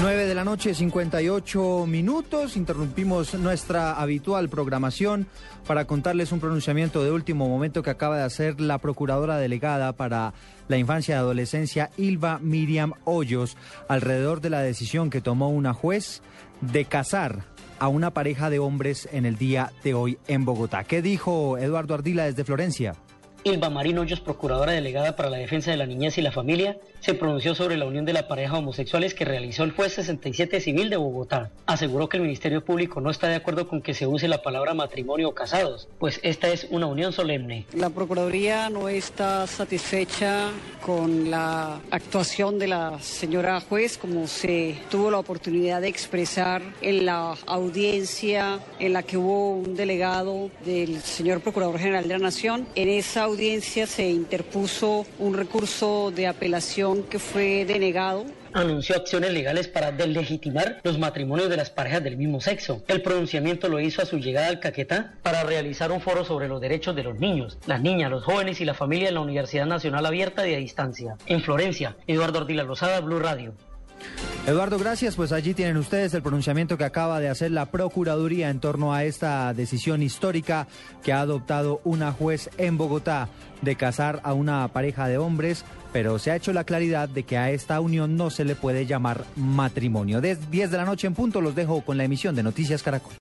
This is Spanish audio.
Nueve de la noche, 58 minutos. Interrumpimos nuestra habitual programación para contarles un pronunciamiento de último momento que acaba de hacer la procuradora delegada para la infancia y adolescencia, Ilva Miriam Hoyos, alrededor de la decisión que tomó una juez de casar a una pareja de hombres en el día de hoy en Bogotá. ¿Qué dijo Eduardo Ardila desde Florencia? Ilva Marín Hoyos, procuradora delegada para la defensa de la niñez y la familia, se pronunció sobre la unión de la pareja homosexuales que realizó el juez 67 civil de Bogotá. Aseguró que el Ministerio Público no está de acuerdo con que se use la palabra matrimonio o casados, pues esta es una unión solemne. La Procuraduría no está satisfecha con la actuación de la señora juez, como se tuvo la oportunidad de expresar en la audiencia en la que hubo un delegado del señor Procurador General de la Nación. En esa audiencia se interpuso un recurso de apelación que fue denegado anunció acciones legales para deslegitimar los matrimonios de las parejas del mismo sexo. El pronunciamiento lo hizo a su llegada al Caquetá para realizar un foro sobre los derechos de los niños, las niñas, los jóvenes y la familia en la Universidad Nacional Abierta y a Distancia. En Florencia, Eduardo Ordila Rosada, Blue Radio. Eduardo, gracias. Pues allí tienen ustedes el pronunciamiento que acaba de hacer la Procuraduría en torno a esta decisión histórica que ha adoptado una juez en Bogotá de casar a una pareja de hombres, pero se ha hecho la claridad de que a esta unión no se le puede llamar matrimonio. Desde 10 de la noche en punto los dejo con la emisión de Noticias Caracol.